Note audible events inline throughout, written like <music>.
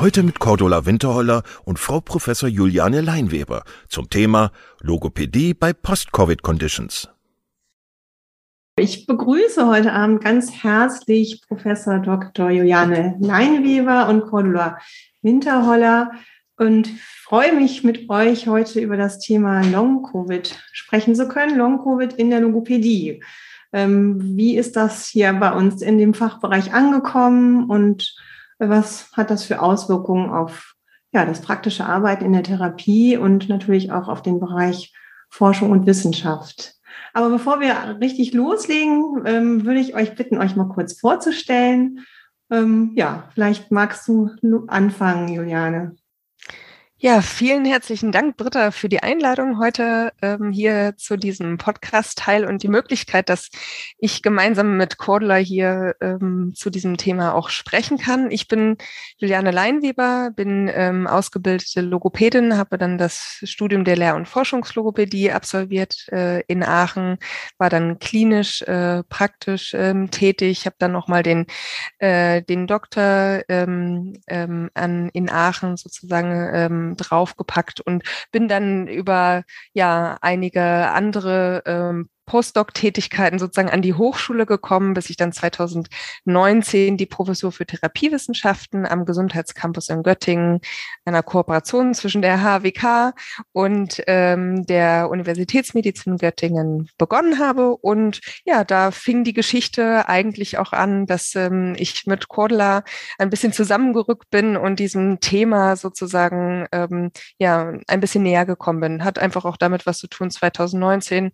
Heute mit Cordula Winterholler und Frau Professor Juliane Leinweber zum Thema Logopädie bei Post-Covid-Conditions. Ich begrüße heute Abend ganz herzlich Professor Dr. Juliane Leinweber und Cordula Winterholler und freue mich mit euch heute über das Thema Long-Covid sprechen zu können. Long-Covid in der Logopädie. Ähm, wie ist das hier bei uns in dem Fachbereich angekommen und was hat das für Auswirkungen auf ja, das praktische Arbeiten in der Therapie und natürlich auch auf den Bereich Forschung und Wissenschaft. Aber bevor wir richtig loslegen, ähm, würde ich euch bitten, euch mal kurz vorzustellen. Ähm, ja, vielleicht magst du anfangen, Juliane. Ja, vielen herzlichen Dank, Britta, für die Einladung heute ähm, hier zu diesem Podcast-Teil und die Möglichkeit, dass ich gemeinsam mit Cordula hier ähm, zu diesem Thema auch sprechen kann. Ich bin Juliane Leinweber, bin ähm, ausgebildete Logopädin, habe dann das Studium der Lehr- und Forschungslogopädie absolviert äh, in Aachen, war dann klinisch äh, praktisch ähm, tätig, habe dann nochmal den, äh, den Doktor ähm, ähm, an, in Aachen sozusagen ähm, draufgepackt und bin dann über ja einige andere ähm, Postdoc-Tätigkeiten sozusagen an die Hochschule gekommen, bis ich dann 2019 die Professur für Therapiewissenschaften am Gesundheitscampus in Göttingen, einer Kooperation zwischen der HWK und ähm, der Universitätsmedizin Göttingen begonnen habe. Und ja, da fing die Geschichte eigentlich auch an, dass ähm, ich mit Cordula ein bisschen zusammengerückt bin und diesem Thema sozusagen ähm, ja ein bisschen näher gekommen bin. Hat einfach auch damit was zu tun. 2019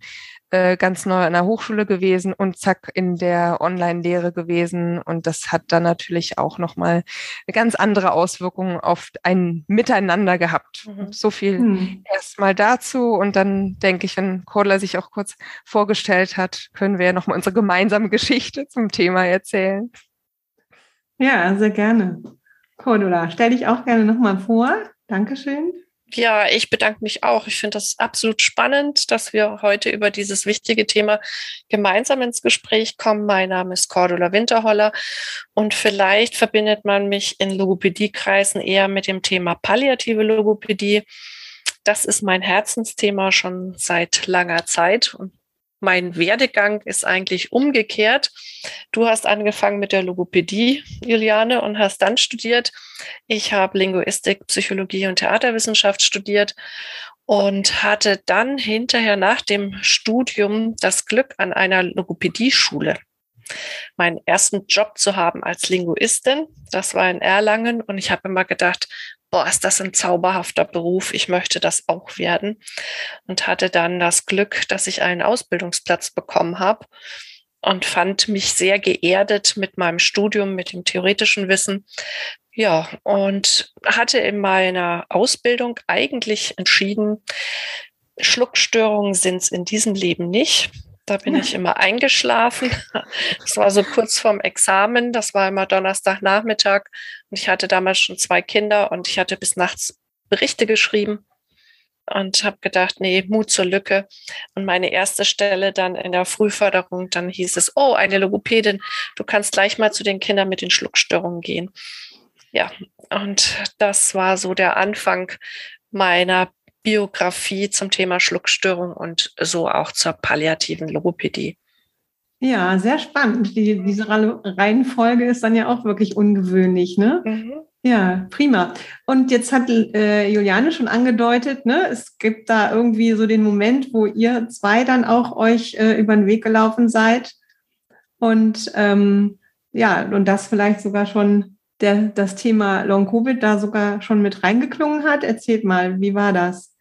äh, ganz neu an der Hochschule gewesen und zack in der Online-Lehre gewesen. Und das hat dann natürlich auch nochmal eine ganz andere Auswirkung auf ein Miteinander gehabt. Mhm. So viel mhm. erstmal dazu. Und dann denke ich, wenn Cordler sich auch kurz vorgestellt hat, können wir ja nochmal unsere gemeinsame Geschichte zum Thema erzählen. Ja, sehr gerne. Cordula, stell dich auch gerne nochmal vor. Dankeschön. Ja, ich bedanke mich auch. Ich finde das absolut spannend, dass wir heute über dieses wichtige Thema gemeinsam ins Gespräch kommen. Mein Name ist Cordula Winterholler und vielleicht verbindet man mich in Logopädiekreisen eher mit dem Thema palliative Logopädie. Das ist mein Herzensthema schon seit langer Zeit und mein Werdegang ist eigentlich umgekehrt. Du hast angefangen mit der Logopädie, Juliane, und hast dann studiert. Ich habe Linguistik, Psychologie und Theaterwissenschaft studiert und hatte dann hinterher nach dem Studium das Glück an einer Logopädie-Schule meinen ersten Job zu haben als Linguistin. Das war in Erlangen und ich habe immer gedacht, boah, ist das ein zauberhafter Beruf, ich möchte das auch werden. Und hatte dann das Glück, dass ich einen Ausbildungsplatz bekommen habe und fand mich sehr geerdet mit meinem Studium, mit dem theoretischen Wissen. Ja, und hatte in meiner Ausbildung eigentlich entschieden, Schluckstörungen sind es in diesem Leben nicht. Da bin ich immer eingeschlafen. Das war so kurz vorm Examen. Das war immer Donnerstagnachmittag. Und ich hatte damals schon zwei Kinder und ich hatte bis nachts Berichte geschrieben und habe gedacht, nee, Mut zur Lücke. Und meine erste Stelle dann in der Frühförderung, dann hieß es, oh, eine Logopädin, du kannst gleich mal zu den Kindern mit den Schluckstörungen gehen. Ja, und das war so der Anfang meiner Biografie zum Thema Schluckstörung und so auch zur palliativen Logopädie. Ja, sehr spannend. Die, diese Reihenfolge ist dann ja auch wirklich ungewöhnlich, ne? Mhm. Ja, prima. Und jetzt hat äh, Juliane schon angedeutet, ne, es gibt da irgendwie so den Moment, wo ihr zwei dann auch euch äh, über den Weg gelaufen seid. Und ähm, ja, und das vielleicht sogar schon der, das Thema Long-Covid da sogar schon mit reingeklungen hat. Erzählt mal, wie war das?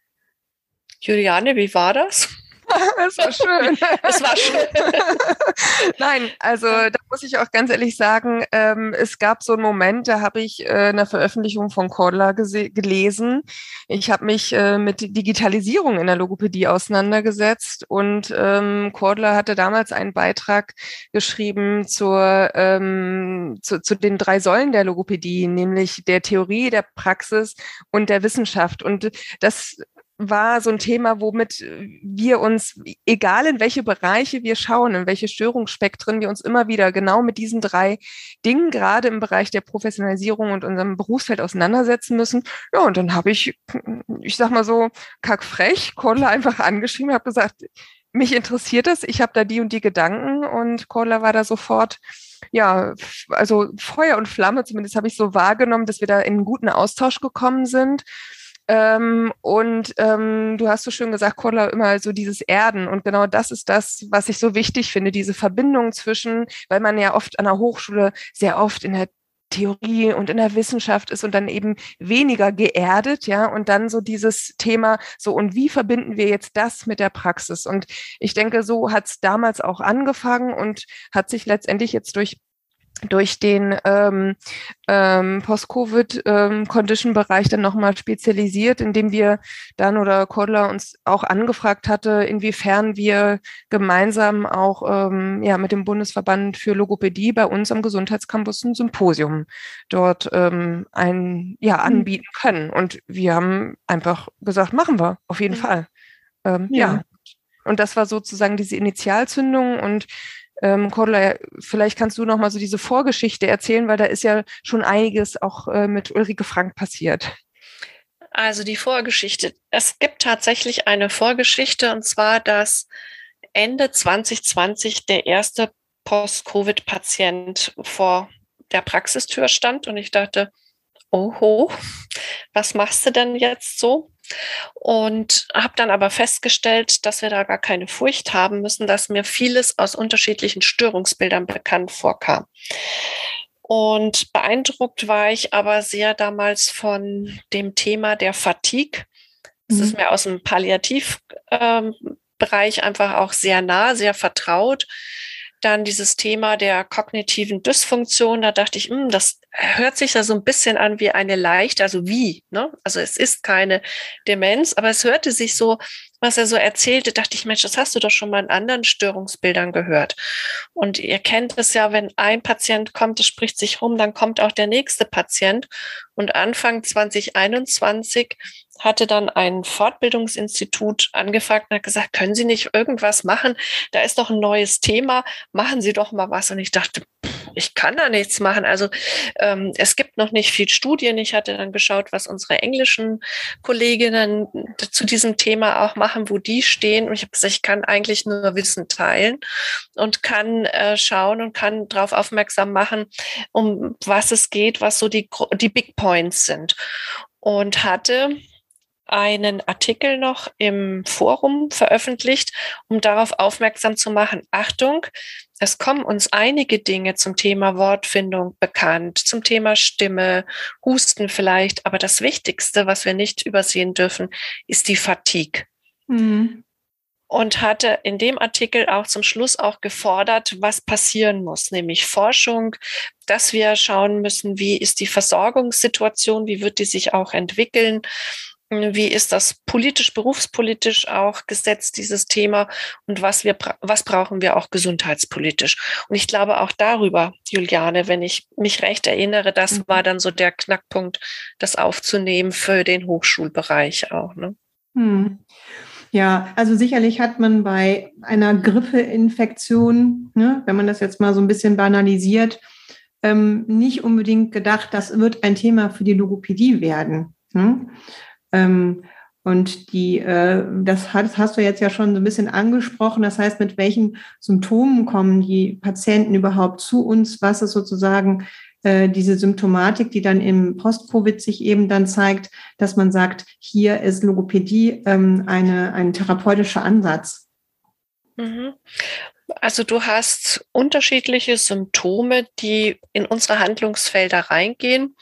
Juliane, wie war das? <laughs> es war schön. <laughs> es war schön. <laughs> Nein, also da muss ich auch ganz ehrlich sagen, ähm, es gab so einen Moment, da habe ich äh, eine Veröffentlichung von Cordler gelesen. Ich habe mich äh, mit Digitalisierung in der Logopädie auseinandergesetzt und ähm, Cordler hatte damals einen Beitrag geschrieben zur, ähm, zu, zu den drei Säulen der Logopädie, nämlich der Theorie, der Praxis und der Wissenschaft. Und das war so ein Thema, womit wir uns, egal in welche Bereiche wir schauen, in welche Störungsspektren, wir uns immer wieder genau mit diesen drei Dingen, gerade im Bereich der Professionalisierung und unserem Berufsfeld auseinandersetzen müssen. Ja, und dann habe ich, ich sag mal so, kackfrech, Cordler <laughs> einfach angeschrieben, habe gesagt, mich interessiert das, ich habe da die und die Gedanken und Cordler war da sofort ja, also Feuer und Flamme, zumindest habe ich so wahrgenommen, dass wir da in einen guten Austausch gekommen sind. Ähm, und ähm, du hast so schön gesagt, Cordula, immer so dieses Erden. Und genau das ist das, was ich so wichtig finde, diese Verbindung zwischen, weil man ja oft an der Hochschule sehr oft in der Theorie und in der Wissenschaft ist und dann eben weniger geerdet, ja, und dann so dieses Thema, so und wie verbinden wir jetzt das mit der Praxis? Und ich denke, so hat es damals auch angefangen und hat sich letztendlich jetzt durch durch den ähm, ähm, Post-Covid-Condition-Bereich ähm, dann nochmal spezialisiert, indem wir dann oder Kodler uns auch angefragt hatte, inwiefern wir gemeinsam auch ähm, ja, mit dem Bundesverband für Logopädie bei uns am Gesundheitscampus ein Symposium dort ähm, ein, ja, mhm. anbieten können. Und wir haben einfach gesagt, machen wir, auf jeden mhm. Fall. Ähm, ja. ja. Und das war sozusagen diese Initialzündung und ähm, Cordula, vielleicht kannst du noch mal so diese Vorgeschichte erzählen, weil da ist ja schon einiges auch äh, mit Ulrike Frank passiert. Also die Vorgeschichte. Es gibt tatsächlich eine Vorgeschichte und zwar, dass Ende 2020 der erste Post-Covid-Patient vor der Praxistür stand und ich dachte, oho, was machst du denn jetzt so? Und habe dann aber festgestellt, dass wir da gar keine Furcht haben müssen, dass mir vieles aus unterschiedlichen Störungsbildern bekannt vorkam. Und beeindruckt war ich aber sehr damals von dem Thema der Fatigue. Das mhm. ist mir aus dem Palliativbereich ähm, einfach auch sehr nah, sehr vertraut. Dann dieses Thema der kognitiven Dysfunktion, da dachte ich, mh, hm, das hört sich da so ein bisschen an wie eine leichte, also wie, ne? Also es ist keine Demenz, aber es hörte sich so, was er so erzählte, dachte ich, Mensch, das hast du doch schon mal in anderen Störungsbildern gehört. Und ihr kennt es ja, wenn ein Patient kommt, es spricht sich rum, dann kommt auch der nächste Patient. Und Anfang 2021 hatte dann ein Fortbildungsinstitut angefragt und hat gesagt, können Sie nicht irgendwas machen? Da ist doch ein neues Thema, machen Sie doch mal was. Und ich dachte, ich kann da nichts machen. Also ähm, es gibt noch nicht viel Studien. Ich hatte dann geschaut, was unsere englischen Kolleginnen zu diesem Thema auch machen, wo die stehen. Und ich habe gesagt, ich kann eigentlich nur Wissen teilen und kann äh, schauen und kann darauf aufmerksam machen, um was es geht, was so die, die Big Points sind. Und hatte einen Artikel noch im Forum veröffentlicht, um darauf aufmerksam zu machen. Achtung, es kommen uns einige Dinge zum Thema Wortfindung bekannt, zum Thema Stimme, Husten vielleicht, aber das Wichtigste, was wir nicht übersehen dürfen, ist die Fatigue. Mhm. Und hatte in dem Artikel auch zum Schluss auch gefordert, was passieren muss, nämlich Forschung, dass wir schauen müssen, wie ist die Versorgungssituation, wie wird die sich auch entwickeln, wie ist das politisch, berufspolitisch auch gesetzt, dieses Thema? Und was wir, was brauchen wir auch gesundheitspolitisch? Und ich glaube auch darüber, Juliane, wenn ich mich recht erinnere, das mhm. war dann so der Knackpunkt, das aufzunehmen für den Hochschulbereich auch. Ne? Hm. Ja, also sicherlich hat man bei einer Grippeinfektion, ne, wenn man das jetzt mal so ein bisschen banalisiert, ähm, nicht unbedingt gedacht, das wird ein Thema für die Logopädie werden. Ne? Ähm, und die, äh, das hast, hast du jetzt ja schon so ein bisschen angesprochen. Das heißt, mit welchen Symptomen kommen die Patienten überhaupt zu uns? Was ist sozusagen äh, diese Symptomatik, die dann im Post-Covid sich eben dann zeigt, dass man sagt, hier ist Logopädie ähm, eine, ein therapeutischer Ansatz. Mhm. Also du hast unterschiedliche Symptome, die in unsere Handlungsfelder reingehen.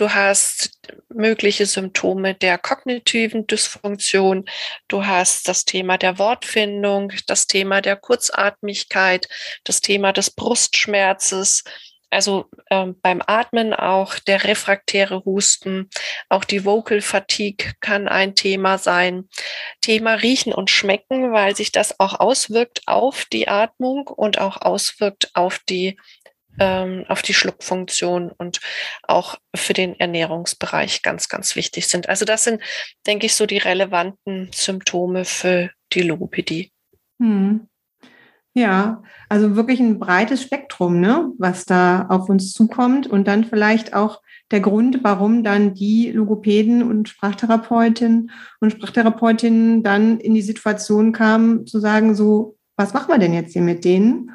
Du hast mögliche Symptome der kognitiven Dysfunktion. Du hast das Thema der Wortfindung, das Thema der Kurzatmigkeit, das Thema des Brustschmerzes, also ähm, beim Atmen auch der refraktäre Husten, auch die Vocal Fatigue kann ein Thema sein. Thema Riechen und Schmecken, weil sich das auch auswirkt auf die Atmung und auch auswirkt auf die ähm, auf die Schluckfunktion und auch für den Ernährungsbereich ganz, ganz wichtig sind. Also das sind, denke ich, so die relevanten Symptome für die Logopädie. Hm. Ja, also wirklich ein breites Spektrum, ne, was da auf uns zukommt und dann vielleicht auch der Grund, warum dann die Logopäden und Sprachtherapeutinnen und Sprachtherapeutinnen dann in die Situation kamen, zu sagen, so, was machen wir denn jetzt hier mit denen?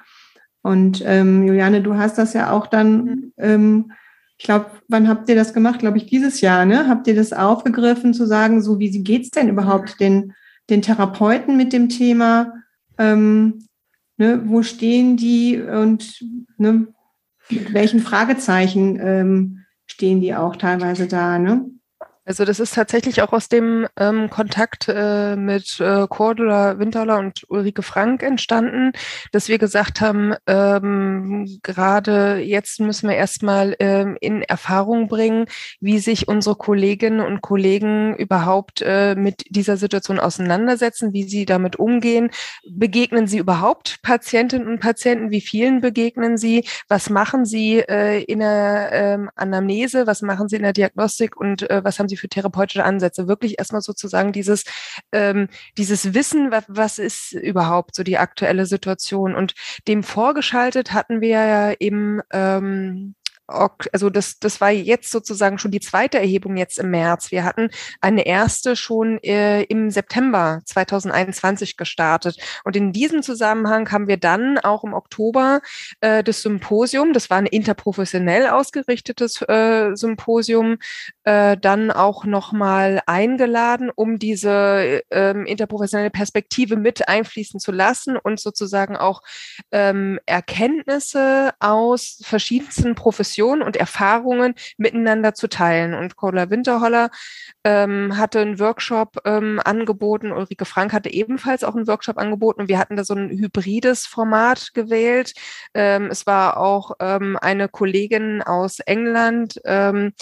Und ähm, Juliane, du hast das ja auch dann, mhm. ähm, ich glaube, wann habt ihr das gemacht? Glaube ich, dieses Jahr, ne? Habt ihr das aufgegriffen, zu sagen, so, wie geht's denn überhaupt den, den Therapeuten mit dem Thema? Ähm, Ne, wo stehen die und ne, mit welchen Fragezeichen ähm, stehen die auch teilweise da? Ne? Also das ist tatsächlich auch aus dem ähm, Kontakt äh, mit äh, Cordula Winterler und Ulrike Frank entstanden, dass wir gesagt haben, ähm, gerade jetzt müssen wir erstmal ähm, in Erfahrung bringen, wie sich unsere Kolleginnen und Kollegen überhaupt äh, mit dieser Situation auseinandersetzen, wie sie damit umgehen. Begegnen sie überhaupt Patientinnen und Patienten? Wie vielen begegnen sie? Was machen sie äh, in der ähm, Anamnese? Was machen sie in der Diagnostik? Und äh, was haben sie sie für therapeutische Ansätze? Wirklich erstmal sozusagen dieses, ähm, dieses Wissen, was, was ist überhaupt so die aktuelle Situation? Und dem vorgeschaltet hatten wir ja eben ähm, also das, das war jetzt sozusagen schon die zweite Erhebung jetzt im März. Wir hatten eine erste schon äh, im September 2021 gestartet. Und in diesem Zusammenhang haben wir dann auch im Oktober äh, das Symposium, das war ein interprofessionell ausgerichtetes äh, Symposium, äh, dann auch nochmal eingeladen, um diese äh, interprofessionelle Perspektive mit einfließen zu lassen und sozusagen auch ähm, Erkenntnisse aus verschiedensten Professionen Informationen und Erfahrungen miteinander zu teilen. Und Cola Winterholler ähm, hatte einen Workshop ähm, angeboten, Ulrike Frank hatte ebenfalls auch einen Workshop angeboten und wir hatten da so ein hybrides Format gewählt. Ähm, es war auch ähm, eine Kollegin aus England ähm,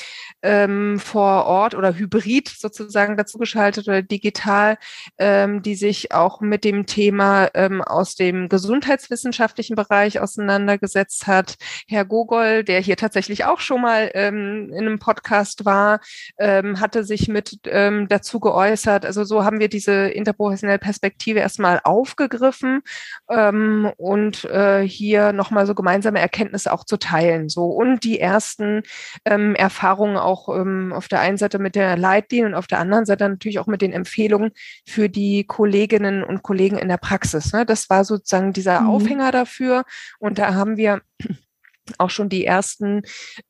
ähm, vor Ort oder hybrid sozusagen dazugeschaltet oder digital, ähm, die sich auch mit dem Thema ähm, aus dem gesundheitswissenschaftlichen Bereich auseinandergesetzt hat. Herr Gogol, der hier tatsächlich auch schon mal ähm, in einem Podcast war, ähm, hatte sich mit ähm, dazu geäußert. Also so haben wir diese interprofessionelle Perspektive erstmal aufgegriffen ähm, und äh, hier nochmal so gemeinsame Erkenntnisse auch zu teilen. So und die ersten ähm, Erfahrungen auch ähm, auf der einen Seite mit der Leitlinie und auf der anderen Seite natürlich auch mit den Empfehlungen für die Kolleginnen und Kollegen in der Praxis. Ne? Das war sozusagen dieser mhm. Aufhänger dafür. Und da haben wir auch schon die ersten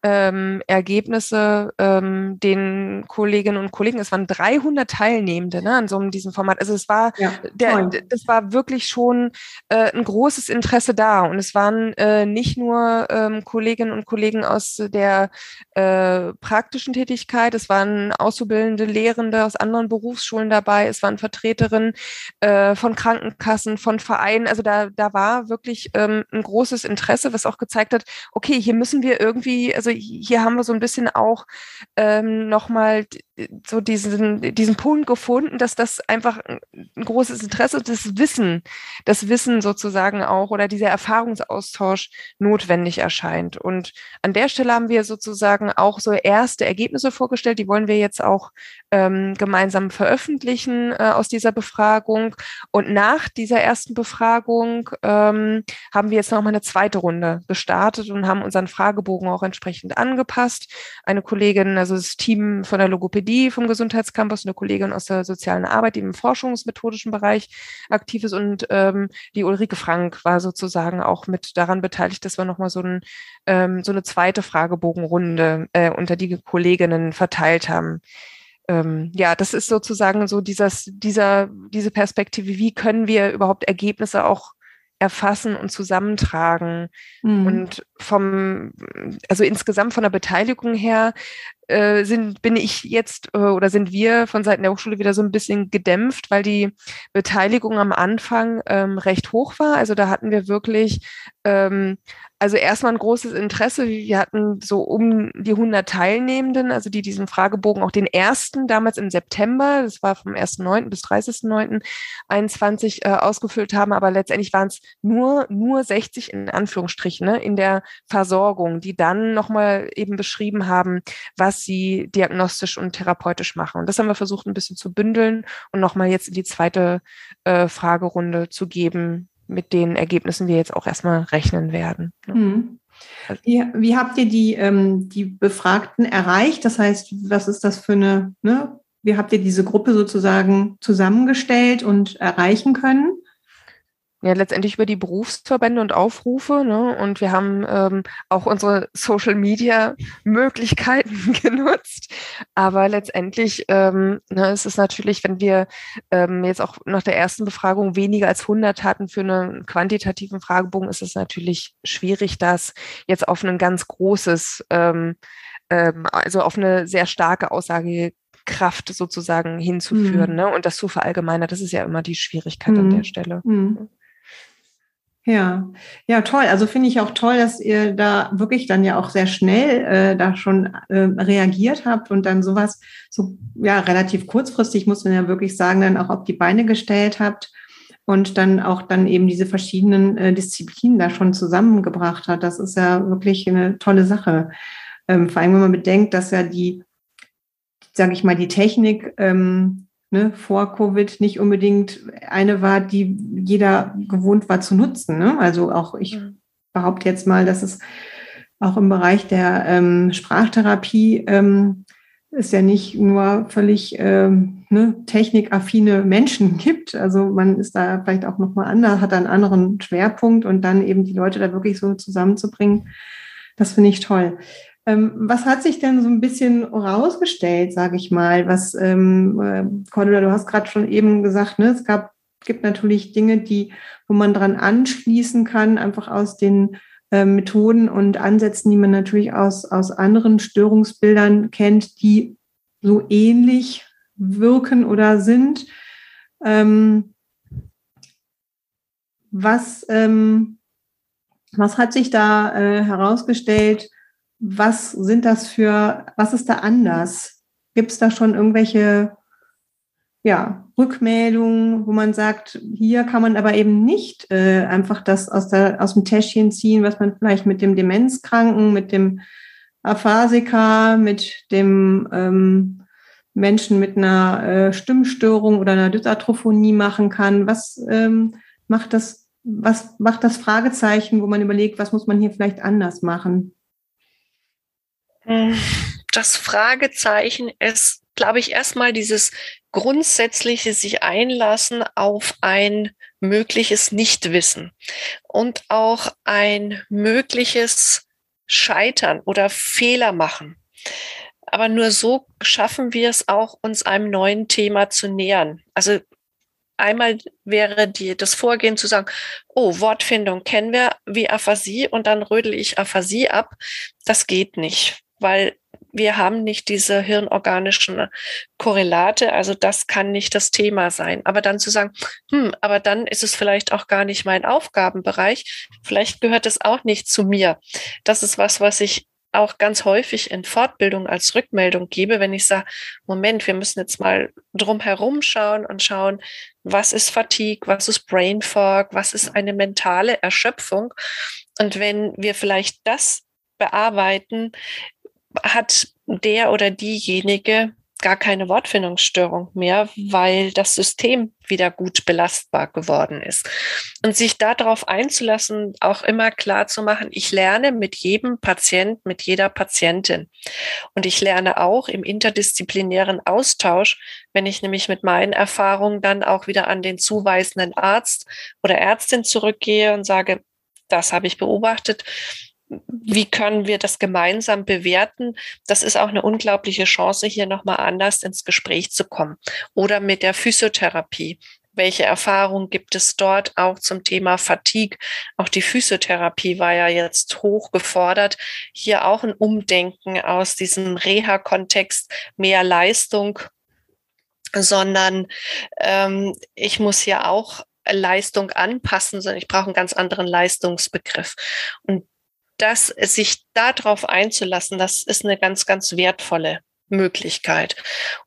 ähm, Ergebnisse ähm, den Kolleginnen und Kollegen. Es waren 300 Teilnehmende ne, an so einem diesem Format. Also es war, ja, der, das war wirklich schon äh, ein großes Interesse da und es waren äh, nicht nur ähm, Kolleginnen und Kollegen aus der äh, praktischen Tätigkeit, es waren auszubildende Lehrende aus anderen Berufsschulen dabei, es waren Vertreterinnen äh, von Krankenkassen, von Vereinen. Also da, da war wirklich ähm, ein großes Interesse, was auch gezeigt hat, okay, hier müssen wir irgendwie, also hier haben wir so ein bisschen auch ähm, nochmal so diesen, diesen Punkt gefunden, dass das einfach ein großes Interesse, das Wissen, das Wissen sozusagen auch oder dieser Erfahrungsaustausch notwendig erscheint. Und an der Stelle haben wir sozusagen auch so erste Ergebnisse vorgestellt, die wollen wir jetzt auch ähm, gemeinsam veröffentlichen äh, aus dieser Befragung. Und nach dieser ersten Befragung ähm, haben wir jetzt nochmal eine zweite Runde gestartet und haben unseren Fragebogen auch entsprechend angepasst. Eine Kollegin, also das Team von der Logopädie vom Gesundheitscampus, eine Kollegin aus der sozialen Arbeit, die im forschungsmethodischen Bereich aktiv ist und ähm, die Ulrike Frank war sozusagen auch mit daran beteiligt, dass wir nochmal so, ein, ähm, so eine zweite Fragebogenrunde äh, unter die Kolleginnen verteilt haben ähm, ja, das ist sozusagen so dieses, dieser, diese Perspektive, wie können wir überhaupt Ergebnisse auch erfassen und zusammentragen. Mhm. Und vom, also insgesamt von der Beteiligung her äh, sind, bin ich jetzt äh, oder sind wir von Seiten der Hochschule wieder so ein bisschen gedämpft, weil die Beteiligung am Anfang ähm, recht hoch war. Also da hatten wir wirklich ähm, also erstmal ein großes Interesse. Wir hatten so um die 100 Teilnehmenden, also die diesen Fragebogen, auch den ersten damals im September, das war vom 1.9. bis 30.9.21 äh, ausgefüllt haben, aber letztendlich waren es nur, nur 60 in Anführungsstrichen ne, in der Versorgung, die dann nochmal eben beschrieben haben, was sie diagnostisch und therapeutisch machen. Und das haben wir versucht ein bisschen zu bündeln und nochmal jetzt in die zweite äh, Fragerunde zu geben, mit den Ergebnissen wir jetzt auch erstmal rechnen werden. Mhm. Wie, wie, habt ihr die, ähm, die Befragten erreicht? Das heißt, was ist das für eine, ne? wie habt ihr diese Gruppe sozusagen zusammengestellt und erreichen können? Ja letztendlich über die Berufsverbände und Aufrufe. Ne? Und wir haben ähm, auch unsere Social Media Möglichkeiten <laughs> genutzt. Aber letztendlich ähm, ne, ist es natürlich, wenn wir ähm, jetzt auch nach der ersten Befragung weniger als 100 hatten für einen quantitativen Fragebogen, ist es natürlich schwierig, das jetzt auf ein ganz großes, ähm, ähm, also auf eine sehr starke Aussage Kraft sozusagen hinzuführen mhm. ne? und das zu verallgemeinern, das ist ja immer die Schwierigkeit mhm. an der Stelle. Mhm. Ja, ja, toll. Also finde ich auch toll, dass ihr da wirklich dann ja auch sehr schnell äh, da schon äh, reagiert habt und dann sowas so ja relativ kurzfristig muss man ja wirklich sagen, dann auch auf die Beine gestellt habt und dann auch dann eben diese verschiedenen äh, Disziplinen da schon zusammengebracht hat. Das ist ja wirklich eine tolle Sache. Ähm, vor allem, wenn man bedenkt, dass ja die, sage ich mal, die Technik ähm, ne, vor Covid nicht unbedingt eine war, die jeder gewohnt war zu nutzen. Ne? Also auch ich mhm. behaupte jetzt mal, dass es auch im Bereich der ähm, Sprachtherapie ähm, es ja nicht nur völlig ähm, ne, technikaffine Menschen <laughs> gibt. Also man ist da vielleicht auch nochmal anders, hat einen anderen Schwerpunkt und dann eben die Leute da wirklich so zusammenzubringen, das finde ich toll. Ähm, was hat sich denn so ein bisschen rausgestellt, sage ich mal? Was, ähm, äh, Cordula, du hast gerade schon eben gesagt, ne, es gab, gibt natürlich Dinge, die, wo man dran anschließen kann, einfach aus den äh, Methoden und Ansätzen, die man natürlich aus, aus anderen Störungsbildern kennt, die so ähnlich wirken oder sind. Ähm, was, ähm, was hat sich da äh, herausgestellt? Was sind das für, was ist da anders? Gibt es da schon irgendwelche ja, Rückmeldungen, wo man sagt, hier kann man aber eben nicht äh, einfach das aus, der, aus dem Täschchen ziehen, was man vielleicht mit dem Demenzkranken, mit dem Aphasiker, mit dem ähm, Menschen mit einer äh, Stimmstörung oder einer Dysarthrophonie machen kann. Was ähm, macht das, was macht das Fragezeichen, wo man überlegt, was muss man hier vielleicht anders machen? Das Fragezeichen ist, glaube ich, erstmal dieses grundsätzliche sich einlassen auf ein mögliches Nichtwissen und auch ein mögliches Scheitern oder Fehler machen. Aber nur so schaffen wir es auch, uns einem neuen Thema zu nähern. Also einmal wäre die, das Vorgehen zu sagen, oh, Wortfindung kennen wir wie Aphasie und dann rödel ich Aphasie ab. Das geht nicht weil wir haben nicht diese hirnorganischen Korrelate, also das kann nicht das Thema sein. Aber dann zu sagen, hm, aber dann ist es vielleicht auch gar nicht mein Aufgabenbereich, vielleicht gehört es auch nicht zu mir. Das ist was, was ich auch ganz häufig in Fortbildung als Rückmeldung gebe, wenn ich sage, Moment, wir müssen jetzt mal drum herum schauen und schauen, was ist Fatigue, was ist Brain Fog, was ist eine mentale Erschöpfung. Und wenn wir vielleicht das bearbeiten, hat der oder diejenige gar keine Wortfindungsstörung mehr, weil das System wieder gut belastbar geworden ist. Und sich darauf einzulassen, auch immer klar zu machen, ich lerne mit jedem Patient, mit jeder Patientin. Und ich lerne auch im interdisziplinären Austausch, wenn ich nämlich mit meinen Erfahrungen dann auch wieder an den zuweisenden Arzt oder Ärztin zurückgehe und sage, das habe ich beobachtet wie können wir das gemeinsam bewerten? Das ist auch eine unglaubliche Chance, hier nochmal anders ins Gespräch zu kommen. Oder mit der Physiotherapie. Welche Erfahrungen gibt es dort auch zum Thema Fatigue? Auch die Physiotherapie war ja jetzt hoch gefordert. Hier auch ein Umdenken aus diesem Reha-Kontext, mehr Leistung, sondern ähm, ich muss ja auch Leistung anpassen, sondern ich brauche einen ganz anderen Leistungsbegriff. Und das sich darauf einzulassen, das ist eine ganz, ganz wertvolle Möglichkeit.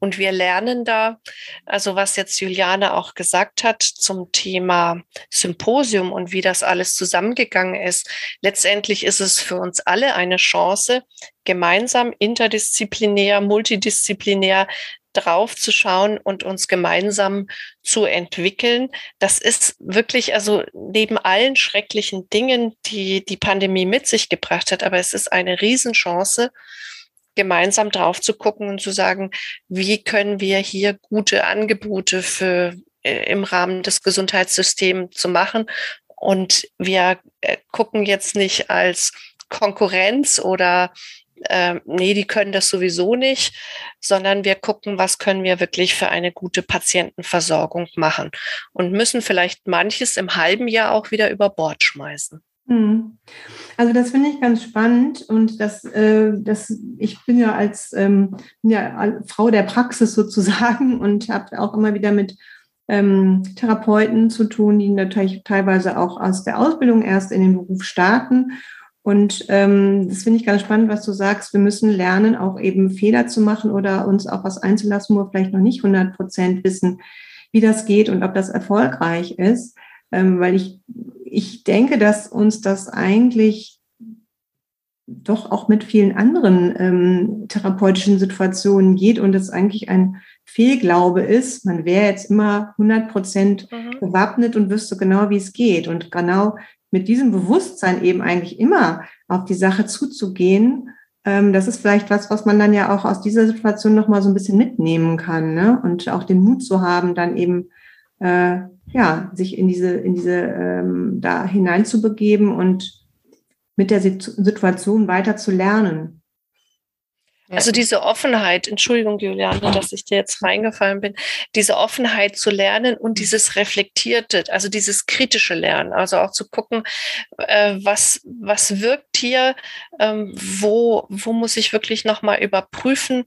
Und wir lernen da, also was jetzt Juliane auch gesagt hat zum Thema Symposium und wie das alles zusammengegangen ist. Letztendlich ist es für uns alle eine Chance, gemeinsam interdisziplinär, multidisziplinär drauf zu schauen und uns gemeinsam zu entwickeln. Das ist wirklich, also neben allen schrecklichen Dingen, die die Pandemie mit sich gebracht hat, aber es ist eine Riesenchance, gemeinsam drauf zu gucken und zu sagen, wie können wir hier gute Angebote für äh, im Rahmen des Gesundheitssystems zu machen. Und wir äh, gucken jetzt nicht als Konkurrenz oder äh, nee, die können das sowieso nicht, sondern wir gucken, was können wir wirklich für eine gute Patientenversorgung machen und müssen vielleicht manches im halben Jahr auch wieder über Bord schmeißen. Hm. Also das finde ich ganz spannend und das, äh, das ich bin ja als ähm, ja, Frau der Praxis <laughs> sozusagen und habe auch immer wieder mit ähm, Therapeuten zu tun, die natürlich teilweise auch aus der Ausbildung erst in den Beruf starten und ähm, das finde ich ganz spannend, was du sagst. Wir müssen lernen, auch eben Fehler zu machen oder uns auf was einzulassen, wo wir vielleicht noch nicht 100 Prozent wissen, wie das geht und ob das erfolgreich ist. Ähm, weil ich, ich denke, dass uns das eigentlich doch auch mit vielen anderen ähm, therapeutischen Situationen geht und es eigentlich ein Fehlglaube ist, man wäre jetzt immer 100 Prozent mhm. gewappnet und wüsste genau, wie es geht. Und genau mit diesem Bewusstsein eben eigentlich immer auf die Sache zuzugehen, ähm, das ist vielleicht was, was man dann ja auch aus dieser Situation nochmal so ein bisschen mitnehmen kann ne? und auch den Mut zu haben, dann eben äh, ja sich in diese in diese ähm, da hineinzubegeben und mit der Situation weiter zu lernen. Also diese Offenheit, Entschuldigung, Juliane, dass ich dir jetzt reingefallen bin, diese Offenheit zu lernen und dieses reflektierte, also dieses kritische Lernen, also auch zu gucken, äh, was, was wirkt hier, ähm, wo, wo muss ich wirklich nochmal überprüfen,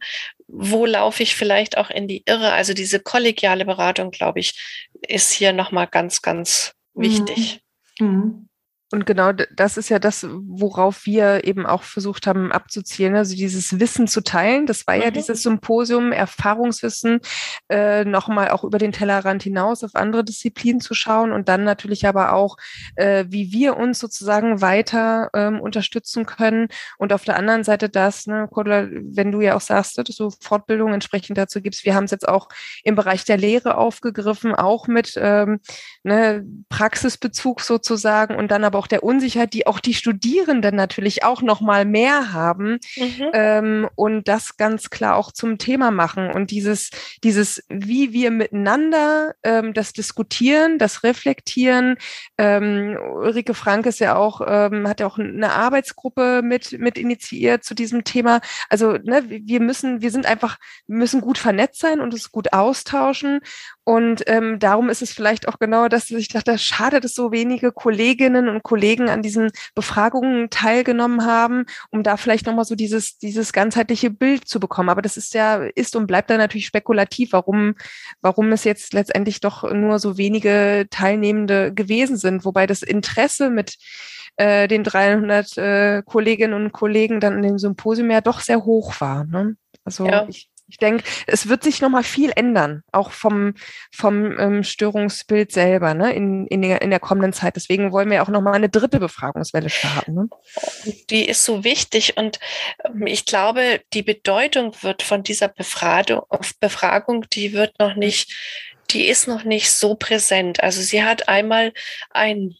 wo laufe ich vielleicht auch in die Irre. Also diese kollegiale Beratung, glaube ich, ist hier nochmal ganz, ganz wichtig. Mhm. Mhm. Und genau das ist ja das, worauf wir eben auch versucht haben abzuzielen. Also dieses Wissen zu teilen. Das war mhm. ja dieses Symposium, Erfahrungswissen, äh, nochmal auch über den Tellerrand hinaus auf andere Disziplinen zu schauen und dann natürlich aber auch, äh, wie wir uns sozusagen weiter ähm, unterstützen können. Und auf der anderen Seite das, ne, Kodler, wenn du ja auch sagst, dass du Fortbildung entsprechend dazu gibst. Wir haben es jetzt auch im Bereich der Lehre aufgegriffen, auch mit ähm, ne, Praxisbezug sozusagen und dann aber auch der Unsicherheit, die auch die Studierenden natürlich auch noch mal mehr haben mhm. ähm, und das ganz klar auch zum Thema machen und dieses dieses wie wir miteinander ähm, das diskutieren, das reflektieren. Ähm, Ulrike Frank ist ja auch ähm, hat ja auch eine Arbeitsgruppe mit mit initiiert zu diesem Thema. Also ne, wir müssen wir sind einfach müssen gut vernetzt sein und es gut austauschen und ähm, darum ist es vielleicht auch genau das, dass ich dachte, schade, dass so wenige Kolleginnen und Kollegen an diesen Befragungen teilgenommen haben, um da vielleicht nochmal so dieses, dieses ganzheitliche Bild zu bekommen. Aber das ist ja, ist und bleibt da natürlich spekulativ, warum, warum es jetzt letztendlich doch nur so wenige Teilnehmende gewesen sind. Wobei das Interesse mit äh, den 300 äh, Kolleginnen und Kollegen dann in dem Symposium ja doch sehr hoch war. Ne? Also ja. ich Ich denke, es wird sich nochmal viel ändern, auch vom, vom ähm, Störungsbild selber ne, in, in, der, in der kommenden Zeit. Deswegen wollen wir auch nochmal eine dritte Befragungswelle starten. Ne? Die ist so wichtig und ähm, ich glaube, die Bedeutung wird von dieser Befragung, Befragung die wird noch nicht die ist noch nicht so präsent. Also sie hat einmal ein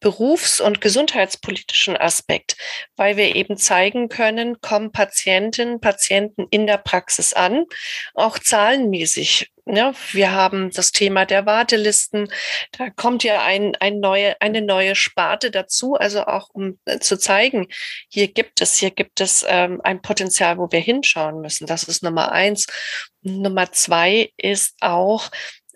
berufs- und gesundheitspolitischen Aspekt, weil wir eben zeigen können, kommen Patientinnen, Patienten in der Praxis an, auch zahlenmäßig. Ja, wir haben das Thema der Wartelisten. Da kommt ja ein, ein neue, eine neue Sparte dazu, also auch um äh, zu zeigen, hier gibt es, hier gibt es ähm, ein Potenzial, wo wir hinschauen müssen. Das ist Nummer eins. Nummer zwei ist auch,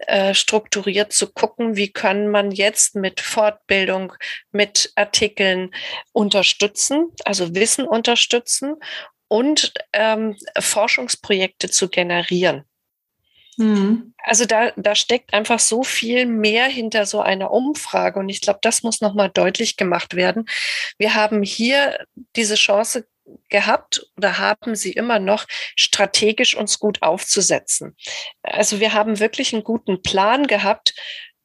äh, strukturiert zu gucken, wie kann man jetzt mit Fortbildung, mit Artikeln unterstützen, also Wissen unterstützen und ähm, Forschungsprojekte zu generieren. Mhm. Also da, da steckt einfach so viel mehr hinter so einer Umfrage und ich glaube, das muss nochmal deutlich gemacht werden. Wir haben hier diese Chance gehabt oder haben sie immer noch, strategisch uns gut aufzusetzen. Also wir haben wirklich einen guten Plan gehabt,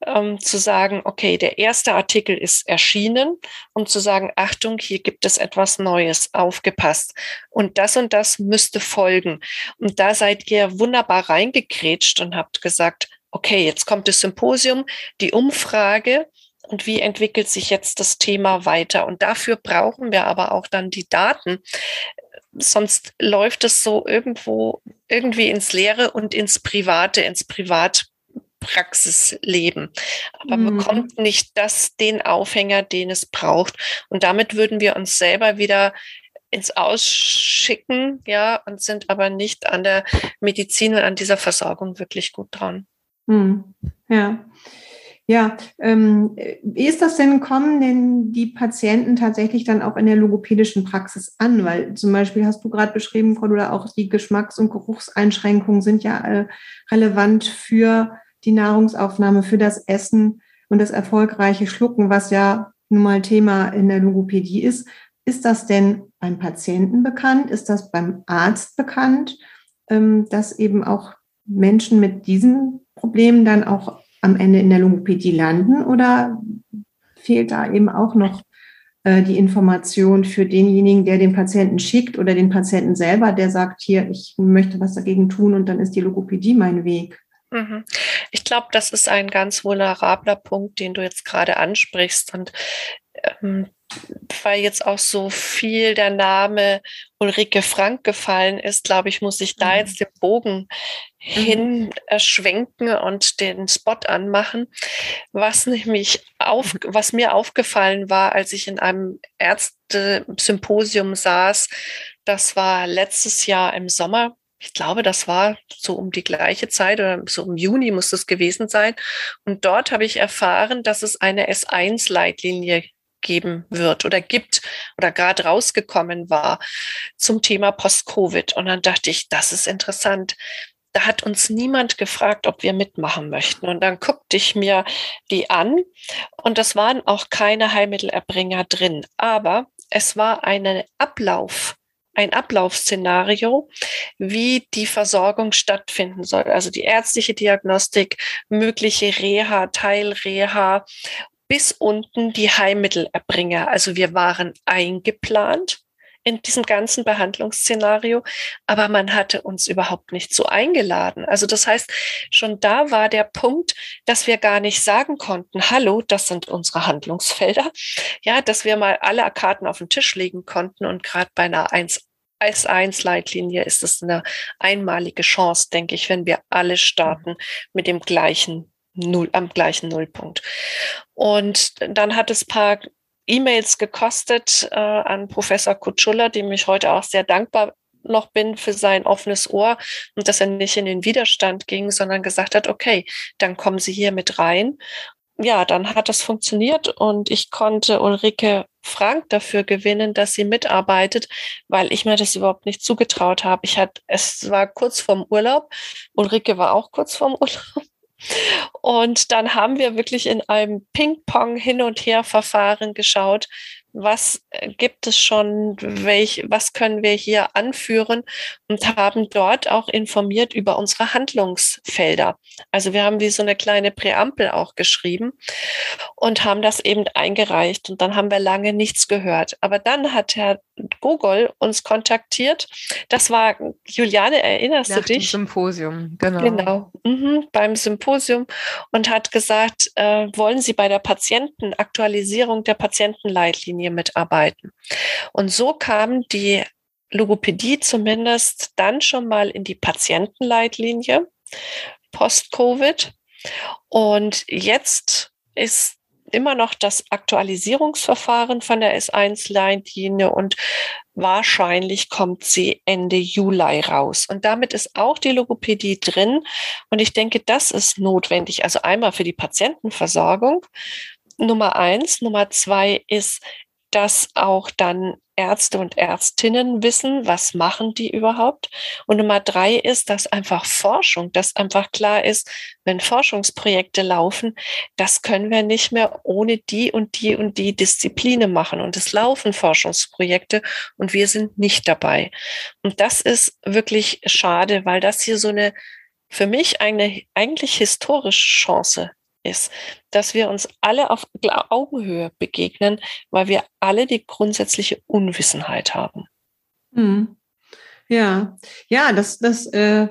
ähm, zu sagen, okay, der erste Artikel ist erschienen, um zu sagen, Achtung, hier gibt es etwas Neues, aufgepasst. Und das und das müsste folgen. Und da seid ihr wunderbar reingekrätscht und habt gesagt, okay, jetzt kommt das Symposium, die Umfrage, und wie entwickelt sich jetzt das Thema weiter. Und dafür brauchen wir aber auch dann die Daten. Sonst läuft es so irgendwo irgendwie ins Leere und ins Private, ins Privatpraxisleben. Aber mhm. bekommt nicht das den Aufhänger, den es braucht. Und damit würden wir uns selber wieder ins Ausschicken, ja, und sind aber nicht an der Medizin und an dieser Versorgung wirklich gut dran. Mhm. Ja. Ja, ähm, wie ist das denn? Kommen denn die Patienten tatsächlich dann auch in der logopädischen Praxis an? Weil zum Beispiel hast du gerade beschrieben, Cordula, auch die Geschmacks- und Geruchseinschränkungen sind ja äh, relevant für die Nahrungsaufnahme, für das Essen und das erfolgreiche Schlucken, was ja nun mal Thema in der Logopädie ist. Ist das denn beim Patienten bekannt? Ist das beim Arzt bekannt, ähm, dass eben auch Menschen mit diesen Problemen dann auch am Ende in der Logopädie landen oder fehlt da eben auch noch äh, die Information für denjenigen, der den Patienten schickt oder den Patienten selber, der sagt, hier, ich möchte was dagegen tun und dann ist die Logopädie mein Weg? Mhm. Ich glaube, das ist ein ganz vulnerabler Punkt, den du jetzt gerade ansprichst. Und ähm, weil jetzt auch so viel der Name Ulrike Frank gefallen ist, glaube ich, muss ich da mhm. jetzt den Bogen hin äh, schwenken und den Spot anmachen. Was nämlich auf, was mir aufgefallen war, als ich in einem Ärzte-Symposium saß, das war letztes Jahr im Sommer. Ich glaube, das war so um die gleiche Zeit oder so im Juni muss es gewesen sein. Und dort habe ich erfahren, dass es eine S1-Leitlinie geben wird oder gibt oder gerade rausgekommen war zum Thema Post-Covid. Und dann dachte ich, das ist interessant. Da hat uns niemand gefragt, ob wir mitmachen möchten. Und dann guckte ich mir die an und das waren auch keine Heilmittelerbringer drin. Aber es war ein Ablauf, ein Ablaufszenario, wie die Versorgung stattfinden soll. Also die ärztliche Diagnostik, mögliche Reha, Teilreha bis unten die Heilmittelerbringer. Also wir waren eingeplant in diesem ganzen Behandlungsszenario, aber man hatte uns überhaupt nicht so eingeladen. Also das heißt, schon da war der Punkt, dass wir gar nicht sagen konnten, hallo, das sind unsere Handlungsfelder. Ja, dass wir mal alle Karten auf den Tisch legen konnten und gerade bei einer 1 S1-Leitlinie ist es eine einmalige Chance, denke ich, wenn wir alle starten mit dem gleichen Null, am gleichen Nullpunkt. Und dann hat es paar E-Mails gekostet äh, an Professor Kutschula, dem ich heute auch sehr dankbar noch bin für sein offenes Ohr und dass er nicht in den Widerstand ging, sondern gesagt hat, okay, dann kommen Sie hier mit rein. Ja, dann hat das funktioniert und ich konnte Ulrike Frank dafür gewinnen, dass sie mitarbeitet, weil ich mir das überhaupt nicht zugetraut habe. Ich hatte, es war kurz vorm Urlaub. Ulrike war auch kurz vorm <laughs> Urlaub. Und dann haben wir wirklich in einem Ping-Pong hin und her Verfahren geschaut, was äh, gibt es schon, welch, was können wir hier anführen und haben dort auch informiert über unsere Handlungsfelder. Also wir haben wie so eine kleine Präambel auch geschrieben und haben das eben eingereicht und dann haben wir lange nichts gehört. Aber dann hat Herr Gogol uns kontaktiert. Das war, Juliane, erinnerst Nach du dich? Dem Symposium, genau. Genau, mhm, beim Symposium und hat gesagt, äh, wollen Sie bei der Patientenaktualisierung der Patientenleitlinie mitarbeiten? Und so kam die Logopädie zumindest dann schon mal in die Patientenleitlinie post-Covid. Und jetzt ist immer noch das Aktualisierungsverfahren von der S1-Leitlinie und wahrscheinlich kommt sie Ende Juli raus. Und damit ist auch die Logopädie drin. Und ich denke, das ist notwendig. Also einmal für die Patientenversorgung. Nummer eins. Nummer zwei ist, dass auch dann Ärzte und Ärztinnen wissen, was machen die überhaupt. Und Nummer drei ist, dass einfach Forschung, dass einfach klar ist, wenn Forschungsprojekte laufen, das können wir nicht mehr ohne die und die und die Diszipline machen. Und es laufen Forschungsprojekte und wir sind nicht dabei. Und das ist wirklich schade, weil das hier so eine für mich eine eigentlich historische Chance ist, dass wir uns alle auf Augenhöhe begegnen, weil wir alle die grundsätzliche Unwissenheit haben. Hm. Ja, ja, das, das äh,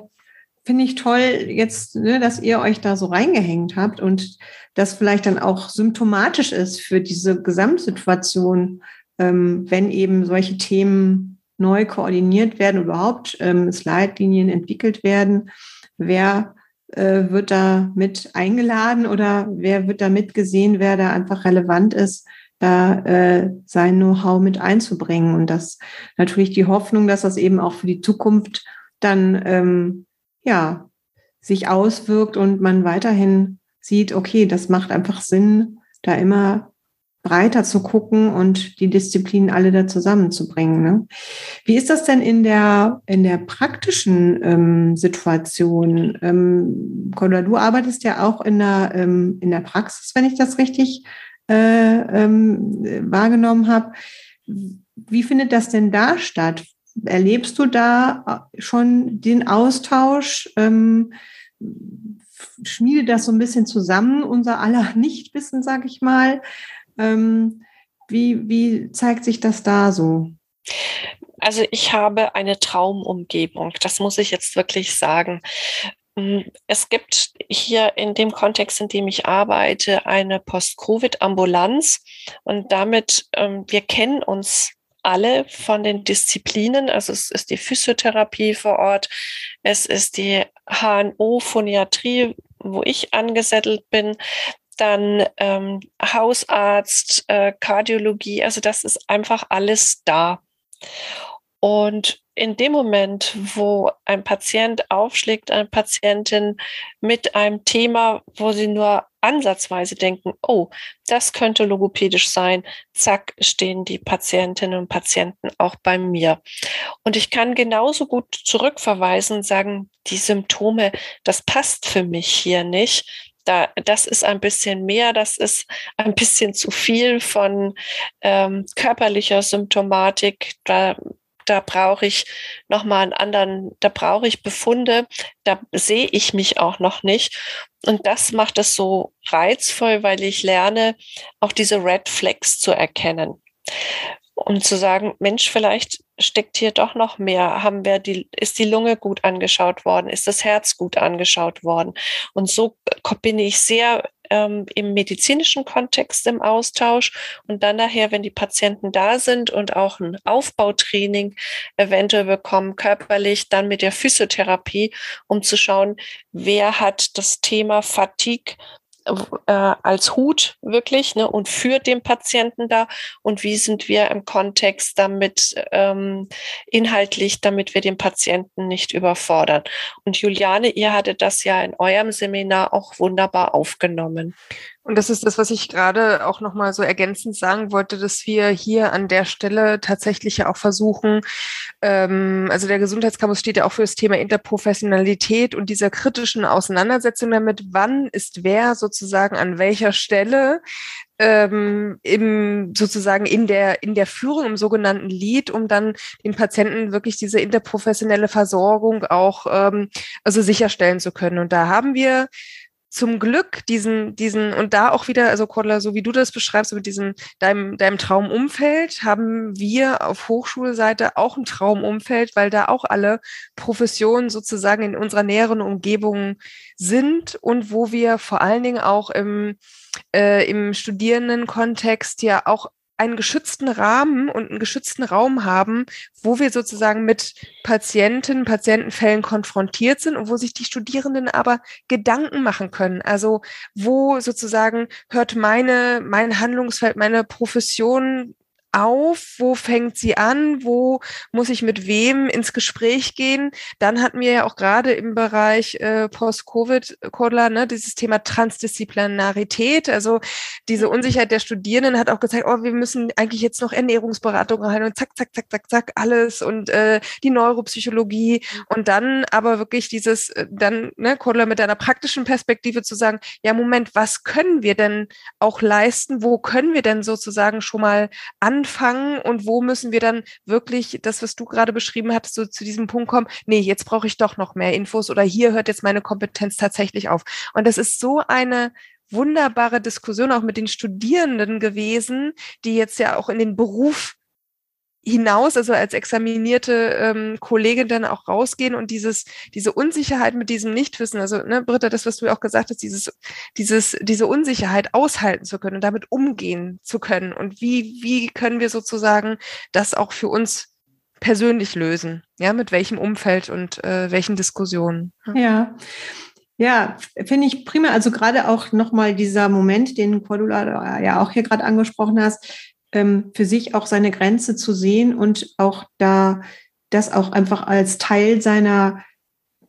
finde ich toll jetzt, ne, dass ihr euch da so reingehängt habt und das vielleicht dann auch symptomatisch ist für diese Gesamtsituation, ähm, wenn eben solche Themen neu koordiniert werden, überhaupt ähm, Leitlinien entwickelt werden. Wer äh, wird da mit eingeladen oder wer wird da mitgesehen, wer da einfach relevant ist, da äh, sein Know-how mit einzubringen. Und das natürlich die Hoffnung, dass das eben auch für die Zukunft dann ähm, ja sich auswirkt und man weiterhin sieht, okay, das macht einfach Sinn, da immer breiter zu gucken und die Disziplinen alle da zusammenzubringen. Ne? Wie ist das denn in der, in der praktischen ähm, Situation? Ähm, Konrad, du arbeitest ja auch in der, ähm, in der Praxis, wenn ich das richtig äh, ähm, wahrgenommen habe. Wie findet das denn da statt? Erlebst du da schon den Austausch? Ähm, schmiede das so ein bisschen zusammen, unser aller <laughs> Nichtwissen, sage ich mal. Ähm, wie, wie zeigt sich das da so? Also ich habe eine Traumumgebung, das muss ich jetzt wirklich sagen. Mm, es gibt hier in dem Kontext, in dem ich arbeite, eine Post-Covid-Ambulanz und damit, ähm, wir kennen uns alle von den Disziplinen. Also es ist die Physiotherapie vor Ort, es ist die HNO-Phoniatrie, wo ich angesettelt bin dann ähm, Hausarzt, äh, Kardiologie, also das ist einfach alles da. Und in dem Moment, wo ein Patient aufschlägt, eine Patientin mit einem Thema, wo sie nur ansatzweise denken, oh, das könnte logopädisch sein, zack, stehen die Patientinnen und Patienten auch bei mir. Und ich kann genauso gut zurückverweisen und sagen, die Symptome, das passt für mich hier nicht da, das ist ein bisschen mehr, das ist ein bisschen zu viel von ähm, körperlicher Symptomatik. Da, da brauche ich nochmal einen anderen, da brauche ich Befunde, da sehe ich mich auch noch nicht. Und das macht es so reizvoll, weil ich lerne, auch diese Red Flags zu erkennen um zu sagen, Mensch, vielleicht steckt hier doch noch mehr. Haben wir die, ist die Lunge gut angeschaut worden? Ist das Herz gut angeschaut worden? Und so bin ich sehr ähm, im medizinischen Kontext im Austausch und dann nachher, wenn die Patienten da sind und auch ein Aufbautraining eventuell bekommen, körperlich, dann mit der Physiotherapie, um zu schauen, wer hat das Thema Fatigue äh, als Hut wirklich ne, und für den Patienten da und wie sind wir im Kontext damit ähm, inhaltlich, damit wir den Patienten nicht überfordern. Und Juliane, ihr hattet das ja in eurem Seminar auch wunderbar aufgenommen. Und das ist das, was ich gerade auch nochmal so ergänzend sagen wollte, dass wir hier an der Stelle tatsächlich ja auch versuchen, ähm, also der Gesundheitscampus steht ja auch für das Thema Interprofessionalität und dieser kritischen Auseinandersetzung damit, wann ist wer sozusagen an welcher Stelle ähm, im sozusagen in der in der Führung im sogenannten Lead, um dann den Patienten wirklich diese interprofessionelle Versorgung auch ähm, also sicherstellen zu können. Und da haben wir zum Glück diesen, diesen, und da auch wieder, also Cordula, so wie du das beschreibst, mit diesem, deinem, deinem Traumumfeld, haben wir auf Hochschulseite auch ein Traumumfeld, weil da auch alle Professionen sozusagen in unserer näheren Umgebung sind und wo wir vor allen Dingen auch im, äh, im Studierendenkontext ja auch einen geschützten Rahmen und einen geschützten Raum haben, wo wir sozusagen mit Patienten, Patientenfällen konfrontiert sind und wo sich die Studierenden aber Gedanken machen können. Also wo sozusagen hört meine, mein Handlungsfeld, meine Profession auf? Wo fängt sie an? Wo muss ich mit wem ins Gespräch gehen? Dann hatten wir ja auch gerade im Bereich äh, Post-Covid, Cordula, ne, dieses Thema Transdisziplinarität, also diese mhm. Unsicherheit der Studierenden hat auch gezeigt, oh, wir müssen eigentlich jetzt noch Ernährungsberatung rein und zack, zack, zack, zack, zack, alles und äh, die Neuropsychologie mhm. und dann aber wirklich dieses, äh, dann, ne, Cordula, mit deiner praktischen Perspektive zu sagen, ja, Moment, was können wir denn auch leisten? Wo können wir denn sozusagen schon mal an anfangen und wo müssen wir dann wirklich das, was du gerade beschrieben hattest, so zu diesem Punkt kommen, nee, jetzt brauche ich doch noch mehr Infos oder hier hört jetzt meine Kompetenz tatsächlich auf. Und das ist so eine wunderbare Diskussion auch mit den Studierenden gewesen, die jetzt ja auch in den Beruf hinaus, also als examinierte ähm, Kollegin dann auch rausgehen und dieses, diese Unsicherheit mit diesem Nichtwissen, also ne, Britta, das, was du auch gesagt hast, dieses, dieses, diese Unsicherheit aushalten zu können und damit umgehen zu können. Und wie, wie können wir sozusagen das auch für uns persönlich lösen? Ja, mit welchem Umfeld und äh, welchen Diskussionen? Ja. Ja, finde ich prima. Also gerade auch nochmal dieser Moment, den Cordula ja auch hier gerade angesprochen hast, ähm, für sich auch seine Grenze zu sehen und auch da das auch einfach als Teil seiner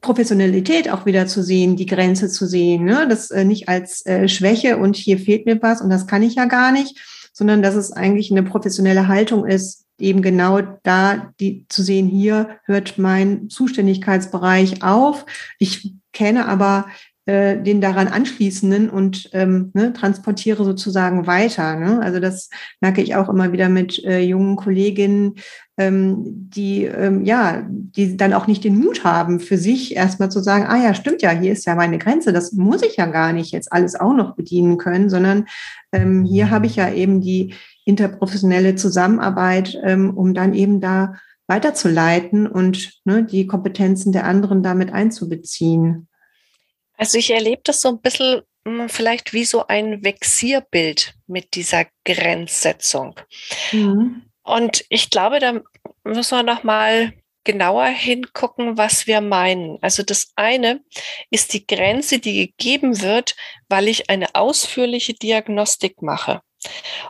Professionalität auch wieder zu sehen, die Grenze zu sehen, ne? das äh, nicht als äh, Schwäche und hier fehlt mir was und das kann ich ja gar nicht, sondern dass es eigentlich eine professionelle Haltung ist, eben genau da die zu sehen, hier hört mein Zuständigkeitsbereich auf. Ich kenne aber äh, den daran anschließenden und ähm, ne, transportiere sozusagen weiter. Ne? Also das merke ich auch immer wieder mit äh, jungen Kolleginnen, ähm, die ähm, ja, die dann auch nicht den Mut haben, für sich erstmal zu sagen, ah ja, stimmt ja, hier ist ja meine Grenze, das muss ich ja gar nicht jetzt alles auch noch bedienen können, sondern ähm, hier habe ich ja eben die interprofessionelle Zusammenarbeit, ähm, um dann eben da weiterzuleiten und ne, die Kompetenzen der anderen damit einzubeziehen. Also ich erlebe das so ein bisschen hm, vielleicht wie so ein Vexierbild mit dieser Grenzsetzung. Mhm. Und ich glaube, da müssen wir noch mal genauer hingucken, was wir meinen. Also das eine ist die Grenze, die gegeben wird, weil ich eine ausführliche Diagnostik mache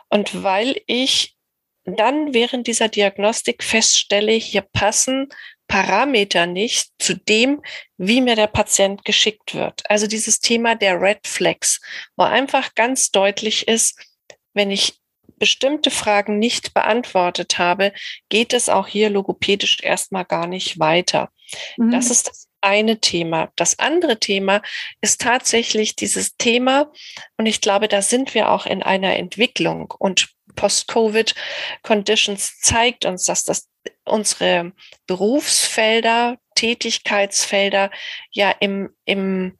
und weil ich dann während dieser Diagnostik feststelle, hier passen Parameter nicht zu dem, wie mir der Patient geschickt wird. Also dieses Thema der Red Flags, wo einfach ganz deutlich ist, wenn ich bestimmte Fragen nicht beantwortet habe, geht es auch hier logopädisch erstmal gar nicht weiter. Mhm. Das ist das eine Thema. Das andere Thema ist tatsächlich dieses Thema, und ich glaube, da sind wir auch in einer Entwicklung und Post-Covid-Conditions zeigt uns, dass das unsere Berufsfelder, Tätigkeitsfelder ja im, im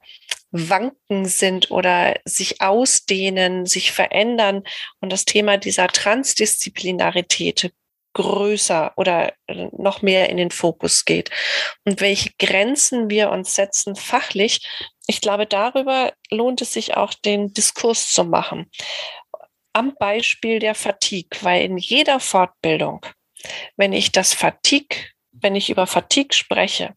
Wanken sind oder sich ausdehnen, sich verändern und das Thema dieser Transdisziplinarität größer oder noch mehr in den Fokus geht und welche Grenzen wir uns setzen fachlich. Ich glaube, darüber lohnt es sich auch, den Diskurs zu machen. Am Beispiel der Fatigue, weil in jeder Fortbildung wenn ich das Fatigue, wenn ich über Fatigue spreche,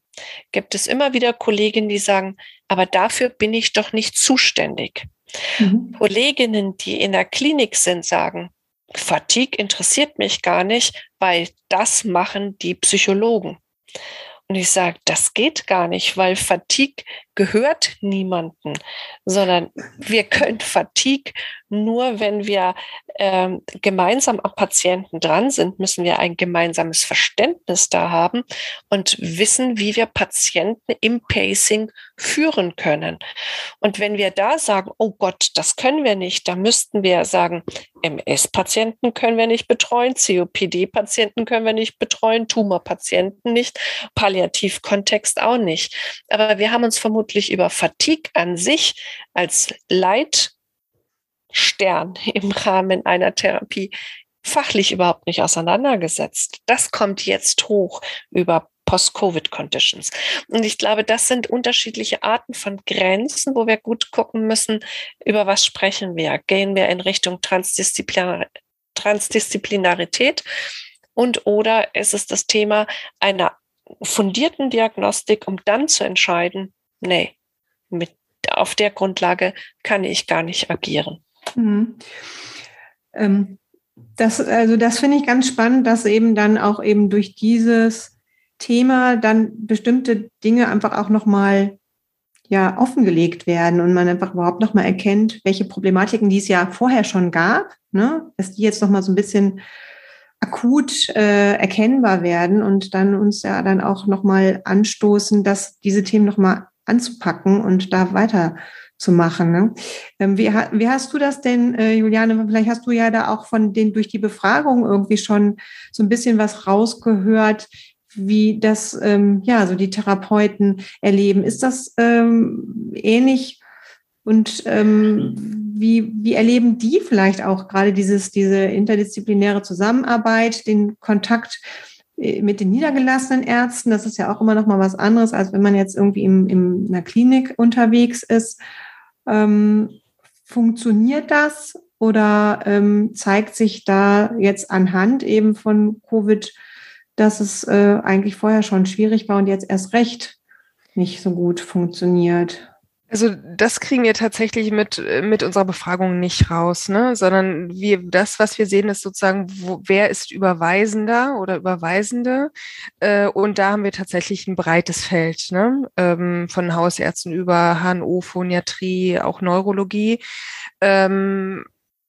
gibt es immer wieder Kolleginnen, die sagen, aber dafür bin ich doch nicht zuständig. Mhm. Kolleginnen, die in der Klinik sind, sagen, Fatigue interessiert mich gar nicht, weil das machen die Psychologen. Und ich sage, das geht gar nicht, weil Fatigue gehört niemanden, sondern wir können Fatigue nur, wenn wir ähm, gemeinsam am Patienten dran sind, müssen wir ein gemeinsames Verständnis da haben und wissen, wie wir Patienten im Pacing führen können. Und wenn wir da sagen, oh Gott, das können wir nicht, dann müssten wir sagen, MS-Patienten können wir nicht betreuen, COPD-Patienten können wir nicht betreuen, Tumorpatienten nicht, Palliativkontext auch nicht. Aber wir haben uns vermutlich über Fatigue an sich als Leitstern im Rahmen einer Therapie fachlich überhaupt nicht auseinandergesetzt. Das kommt jetzt hoch über Post-Covid-Conditions. Und ich glaube, das sind unterschiedliche Arten von Grenzen, wo wir gut gucken müssen, über was sprechen wir. Gehen wir in Richtung Transdisziplinar Transdisziplinarität und oder ist es das Thema einer fundierten Diagnostik, um dann zu entscheiden, nee, mit, auf der Grundlage kann ich gar nicht agieren. Mhm. Ähm, das, also das finde ich ganz spannend, dass eben dann auch eben durch dieses Thema dann bestimmte Dinge einfach auch nochmal ja, offengelegt werden und man einfach überhaupt nochmal erkennt, welche Problematiken, die es ja vorher schon gab, ne, dass die jetzt nochmal so ein bisschen akut äh, erkennbar werden und dann uns ja dann auch nochmal anstoßen, dass diese Themen nochmal anzupacken und da weiterzumachen. Ne? Ähm, wie, wie, hast du das denn, äh, Juliane? Vielleicht hast du ja da auch von den durch die Befragung irgendwie schon so ein bisschen was rausgehört, wie das ähm, ja so die Therapeuten erleben. Ist das ähm, ähnlich und ähm, wie, wie erleben die vielleicht auch gerade dieses, diese interdisziplinäre Zusammenarbeit, den Kontakt äh, mit den niedergelassenen Ärzten, das ist ja auch immer noch mal was anderes, als wenn man jetzt irgendwie im, in einer Klinik unterwegs ist. Ähm, funktioniert das oder ähm, zeigt sich da jetzt anhand eben von Covid, dass es äh, eigentlich vorher schon schwierig war und jetzt erst recht nicht so gut funktioniert? Also das kriegen wir tatsächlich mit, äh, mit unserer Befragung nicht raus, ne? sondern wir, das, was wir sehen, ist sozusagen, wo, wer ist Überweisender oder Überweisende. Äh, und da haben wir tatsächlich ein breites Feld, ne? ähm, von Hausärzten über HNO, Phoniatrie, auch Neurologie. Ähm,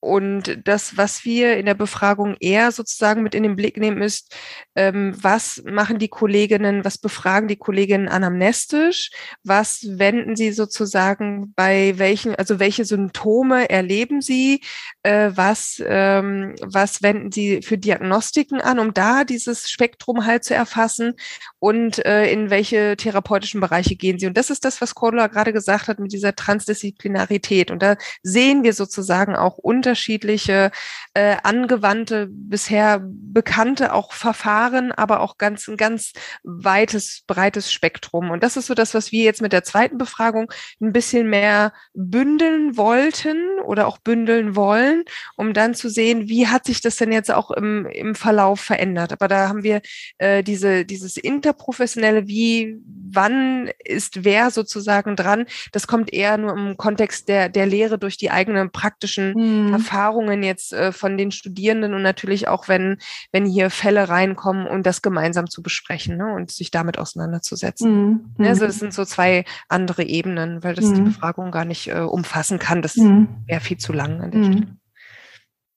und das, was wir in der Befragung eher sozusagen mit in den Blick nehmen, ist, ähm, was machen die Kolleginnen, was befragen die Kolleginnen anamnestisch, was wenden sie sozusagen bei welchen, also welche Symptome erleben sie, äh, was, ähm, was wenden sie für Diagnostiken an, um da dieses Spektrum halt zu erfassen und äh, in welche therapeutischen Bereiche gehen sie. Und das ist das, was Cordula gerade gesagt hat mit dieser Transdisziplinarität. Und da sehen wir sozusagen auch unter unterschiedliche äh, angewandte, bisher bekannte auch Verfahren, aber auch ganz ein ganz weites, breites Spektrum. Und das ist so das, was wir jetzt mit der zweiten Befragung ein bisschen mehr bündeln wollten oder auch bündeln wollen, um dann zu sehen, wie hat sich das denn jetzt auch im, im Verlauf verändert. Aber da haben wir äh, diese, dieses interprofessionelle, wie, wann ist wer sozusagen dran, das kommt eher nur im Kontext der, der Lehre durch die eigenen praktischen hm. Erfahrungen jetzt äh, von den Studierenden und natürlich auch, wenn, wenn hier Fälle reinkommen und das gemeinsam zu besprechen ne, und sich damit auseinanderzusetzen. Mhm. Ja, also das sind so zwei andere Ebenen, weil das mhm. die Befragung gar nicht äh, umfassen kann. Das mhm. wäre viel zu lang an der mhm. Stelle.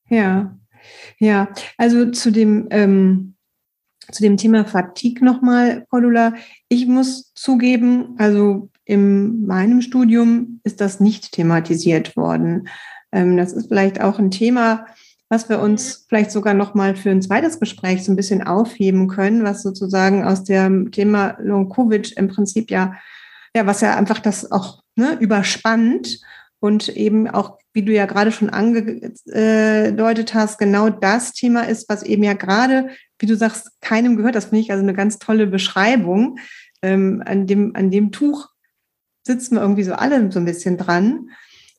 Ja, ja, also zu dem ähm, zu dem Thema Fatigue nochmal, Cordula. Ich muss zugeben, also in meinem Studium ist das nicht thematisiert worden. Ähm, das ist vielleicht auch ein Thema, was wir uns vielleicht sogar noch mal für ein zweites Gespräch so ein bisschen aufheben können, was sozusagen aus dem Thema Long Covid im Prinzip ja, ja, was ja einfach das auch ne, überspannt und eben auch, wie du ja gerade schon angedeutet hast, genau das Thema ist, was eben ja gerade, wie du sagst, keinem gehört. Das finde ich also eine ganz tolle Beschreibung. Ähm, an, dem, an dem Tuch sitzen wir irgendwie so alle so ein bisschen dran.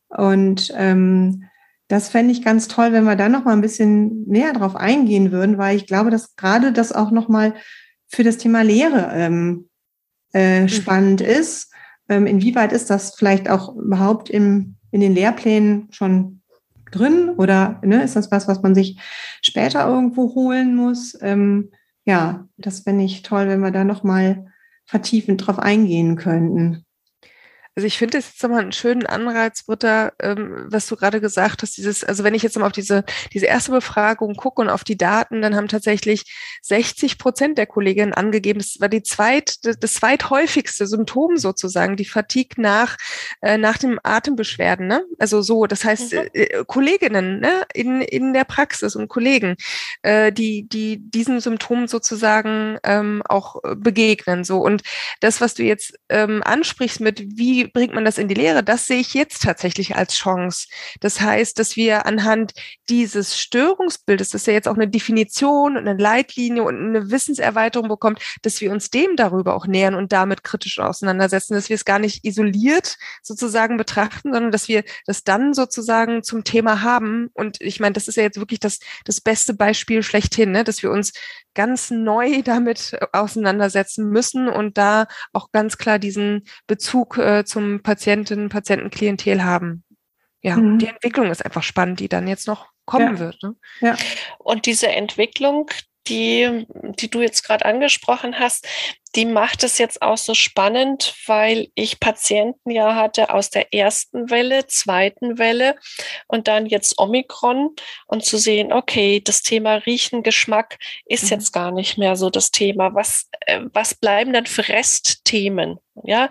Und ähm, das fände ich ganz toll, wenn wir da noch mal ein bisschen näher drauf eingehen würden, weil ich glaube, dass gerade das auch noch mal für das Thema Lehre ähm, äh, mhm. spannend ist. Ähm, inwieweit ist das vielleicht auch überhaupt im, in den Lehrplänen schon drin oder ne, ist das was, was man sich später irgendwo holen muss? Ähm, ja, das fände ich toll, wenn wir da noch mal vertiefend drauf eingehen könnten. Also ich finde es jetzt nochmal einen schönen Anreiz, Britta, ähm, was du gerade gesagt hast, dieses, also wenn ich jetzt mal auf diese, diese erste Befragung gucke und auf die Daten, dann haben tatsächlich 60 Prozent der Kolleginnen angegeben, das war die zweit, das, zweithäufigste Symptom sozusagen, die Fatigue nach, äh, nach dem Atembeschwerden, ne? Also so, das heißt, mhm. äh, Kolleginnen, ne, in, in der Praxis und Kollegen, äh, die, die diesen Symptomen sozusagen ähm, auch begegnen, so. Und das, was du jetzt ähm, ansprichst mit, wie bringt man das in die Lehre? Das sehe ich jetzt tatsächlich als Chance. Das heißt, dass wir anhand dieses Störungsbildes, das ja jetzt auch eine Definition und eine Leitlinie und eine Wissenserweiterung bekommt, dass wir uns dem darüber auch nähern und damit kritisch auseinandersetzen, dass wir es gar nicht isoliert sozusagen betrachten, sondern dass wir das dann sozusagen zum Thema haben. Und ich meine, das ist ja jetzt wirklich das, das beste Beispiel schlechthin, ne? dass wir uns ganz neu damit auseinandersetzen müssen und da auch ganz klar diesen Bezug äh, zum Patienten, Patientenklientel haben. Ja, mhm. die Entwicklung ist einfach spannend, die dann jetzt noch kommen ja. wird. Ne? Ja. Und diese Entwicklung, die, die du jetzt gerade angesprochen hast, die macht es jetzt auch so spannend, weil ich Patienten ja hatte aus der ersten Welle, zweiten Welle und dann jetzt Omikron und zu sehen, okay, das Thema Riechen, Geschmack ist mhm. jetzt gar nicht mehr so das Thema. Was, äh, was bleiben dann für Restthemen? Ja,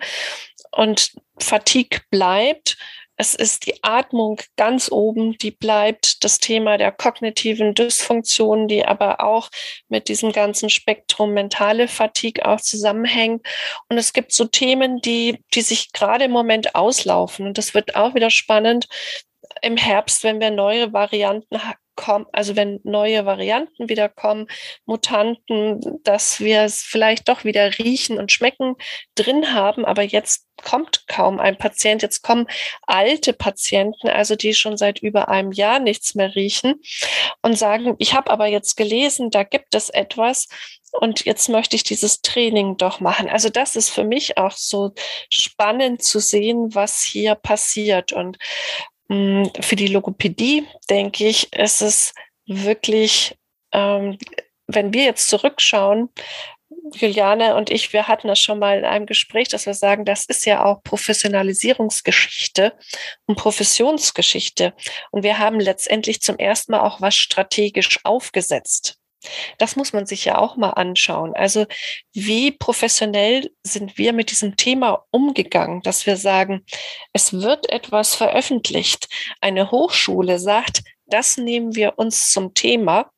und Fatigue bleibt. Es ist die Atmung ganz oben, die bleibt das Thema der kognitiven Dysfunktionen, die aber auch mit diesem ganzen Spektrum mentale Fatigue auch zusammenhängt. Und es gibt so Themen, die, die sich gerade im Moment auslaufen. Und das wird auch wieder spannend im Herbst, wenn wir neue Varianten kommen, also wenn neue Varianten wieder kommen, Mutanten, dass wir es vielleicht doch wieder riechen und schmecken drin haben, aber jetzt kommt kaum ein Patient, jetzt kommen alte Patienten, also die schon seit über einem Jahr nichts mehr riechen und sagen, ich habe aber jetzt gelesen, da gibt es etwas, und jetzt möchte ich dieses Training doch machen. Also das ist für mich auch so spannend zu sehen, was hier passiert. Und für die Logopädie, denke ich, ist es wirklich, ähm, wenn wir jetzt zurückschauen, Juliane und ich, wir hatten das schon mal in einem Gespräch, dass wir sagen, das ist ja auch Professionalisierungsgeschichte und Professionsgeschichte. Und wir haben letztendlich zum ersten Mal auch was strategisch aufgesetzt. Das muss man sich ja auch mal anschauen. Also wie professionell sind wir mit diesem Thema umgegangen, dass wir sagen, es wird etwas veröffentlicht. Eine Hochschule sagt, das nehmen wir uns zum Thema.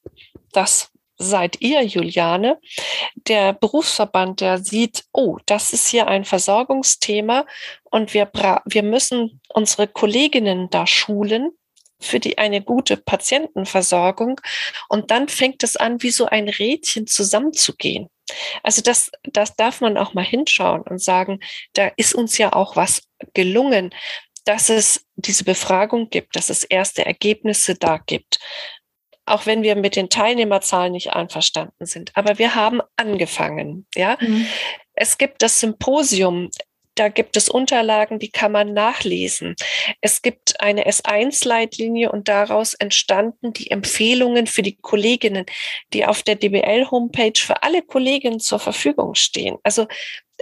Das seid ihr, Juliane. Der Berufsverband, der sieht, oh, das ist hier ein Versorgungsthema und wir, wir müssen unsere Kolleginnen da schulen für die eine gute Patientenversorgung. Und dann fängt es an, wie so ein Rädchen zusammenzugehen. Also das, das darf man auch mal hinschauen und sagen, da ist uns ja auch was gelungen, dass es diese Befragung gibt, dass es erste Ergebnisse da gibt. Auch wenn wir mit den Teilnehmerzahlen nicht einverstanden sind. Aber wir haben angefangen, ja. Mhm. Es gibt das Symposium da gibt es Unterlagen, die kann man nachlesen. Es gibt eine S1-Leitlinie und daraus entstanden die Empfehlungen für die Kolleginnen, die auf der DBL-Homepage für alle Kolleginnen zur Verfügung stehen. Also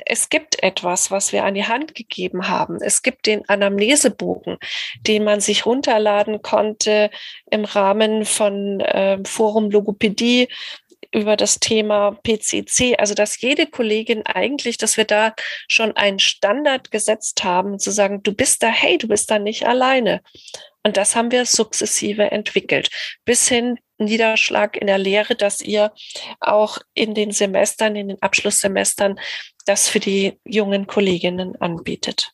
es gibt etwas, was wir an die Hand gegeben haben. Es gibt den Anamnesebogen, den man sich runterladen konnte im Rahmen von äh, Forum Logopädie über das Thema PCC, also dass jede Kollegin eigentlich, dass wir da schon einen Standard gesetzt haben, zu sagen, du bist da, hey, du bist da nicht alleine. Und das haben wir sukzessive entwickelt, bis hin Niederschlag in der Lehre, dass ihr auch in den Semestern, in den Abschlusssemestern das für die jungen Kolleginnen anbietet.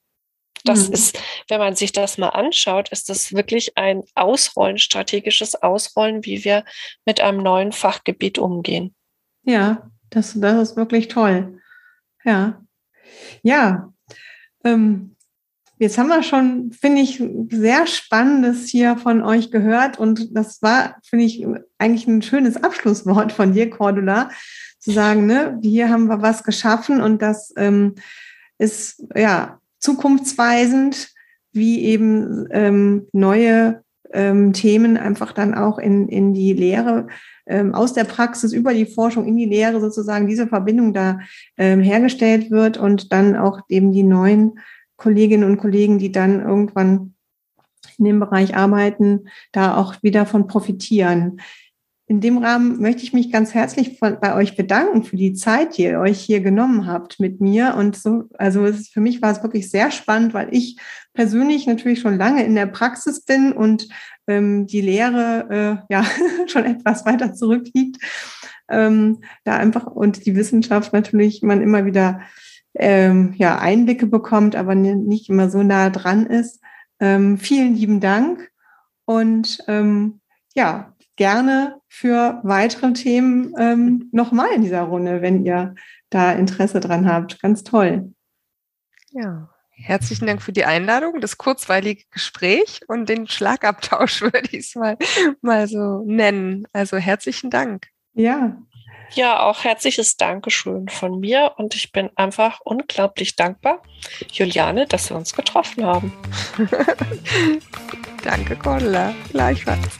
Das mhm. ist, wenn man sich das mal anschaut, ist das wirklich ein Ausrollen, strategisches Ausrollen, wie wir mit einem neuen Fachgebiet umgehen. Ja, das, das ist wirklich toll. Ja. Ja. Ähm, jetzt haben wir schon, finde ich, sehr Spannendes hier von euch gehört. Und das war, finde ich, eigentlich ein schönes Abschlusswort von dir, Cordula, zu sagen, ne, hier haben wir was geschaffen und das ähm, ist, ja, zukunftsweisend, wie eben ähm, neue ähm, Themen einfach dann auch in, in die Lehre, ähm, aus der Praxis über die Forschung in die Lehre sozusagen diese Verbindung da ähm, hergestellt wird und dann auch eben die neuen Kolleginnen und Kollegen, die dann irgendwann in dem Bereich arbeiten, da auch wieder von profitieren. In dem Rahmen möchte ich mich ganz herzlich bei euch bedanken für die Zeit, die ihr euch hier genommen habt mit mir. Und so, also es, für mich war es wirklich sehr spannend, weil ich persönlich natürlich schon lange in der Praxis bin und ähm, die Lehre äh, ja <laughs> schon etwas weiter zurückliegt. Ähm, da einfach und die Wissenschaft natürlich man immer wieder ähm, ja Einblicke bekommt, aber nicht immer so nah dran ist. Ähm, vielen lieben Dank und ähm, ja, gerne für weitere Themen ähm, <laughs> nochmal in dieser Runde, wenn ihr da Interesse dran habt. Ganz toll. Ja, herzlichen Dank für die Einladung, das kurzweilige Gespräch und den Schlagabtausch <laughs> würde ich es mal, mal so nennen. Also herzlichen Dank. Ja. Ja, auch herzliches Dankeschön von mir und ich bin einfach unglaublich dankbar, Juliane, dass wir uns getroffen haben. <laughs> Danke, Cordula. Gleichfalls.